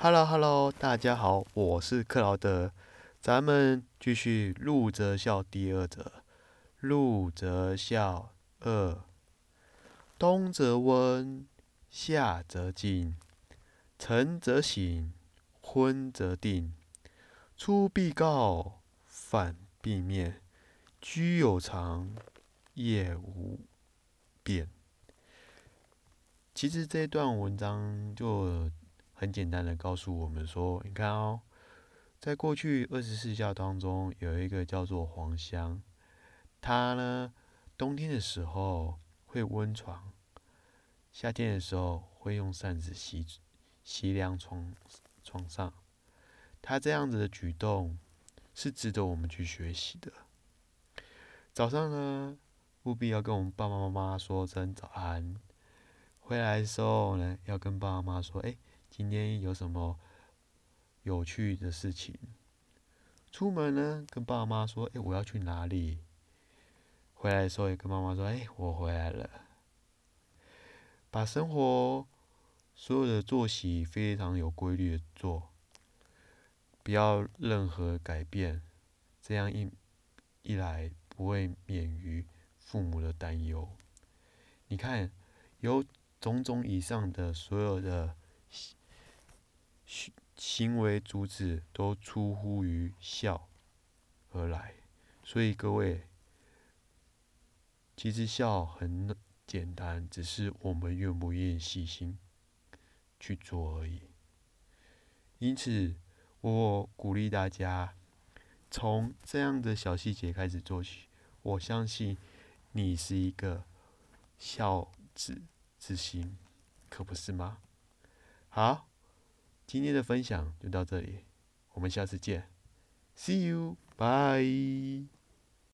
Hello Hello，大家好，我是克劳德，咱们继续《陆则孝》第二则，《陆则孝二》，冬则温，夏则静，晨则省，昏则定，出必告，反必面，居有常，业无变。其实这段文章就。很简单的告诉我们说，你看哦，在过去二十四孝当中，有一个叫做黄香，它呢，冬天的时候会温床，夏天的时候会用扇子吸吸凉床床上，它这样子的举动是值得我们去学习的。早上呢，务必要跟我们爸爸妈妈说声早安，回来的时候呢，要跟爸妈说，哎。今天有什么有趣的事情？出门呢，跟爸妈说：“哎，我要去哪里？”回来的时候也跟妈妈说：“哎，我回来了。”把生活所有的作息非常有规律的做，不要任何改变，这样一一来不会免于父母的担忧。你看，有种种以上的所有的。行行为主旨都出乎于孝而来，所以各位，其实孝很简单，只是我们愿不愿意细心去做而已。因此，我鼓励大家从这样的小细节开始做起。我相信你是一个孝子自信，可不是吗？好。今天的分享就到这里，我们下次见，See you，bye。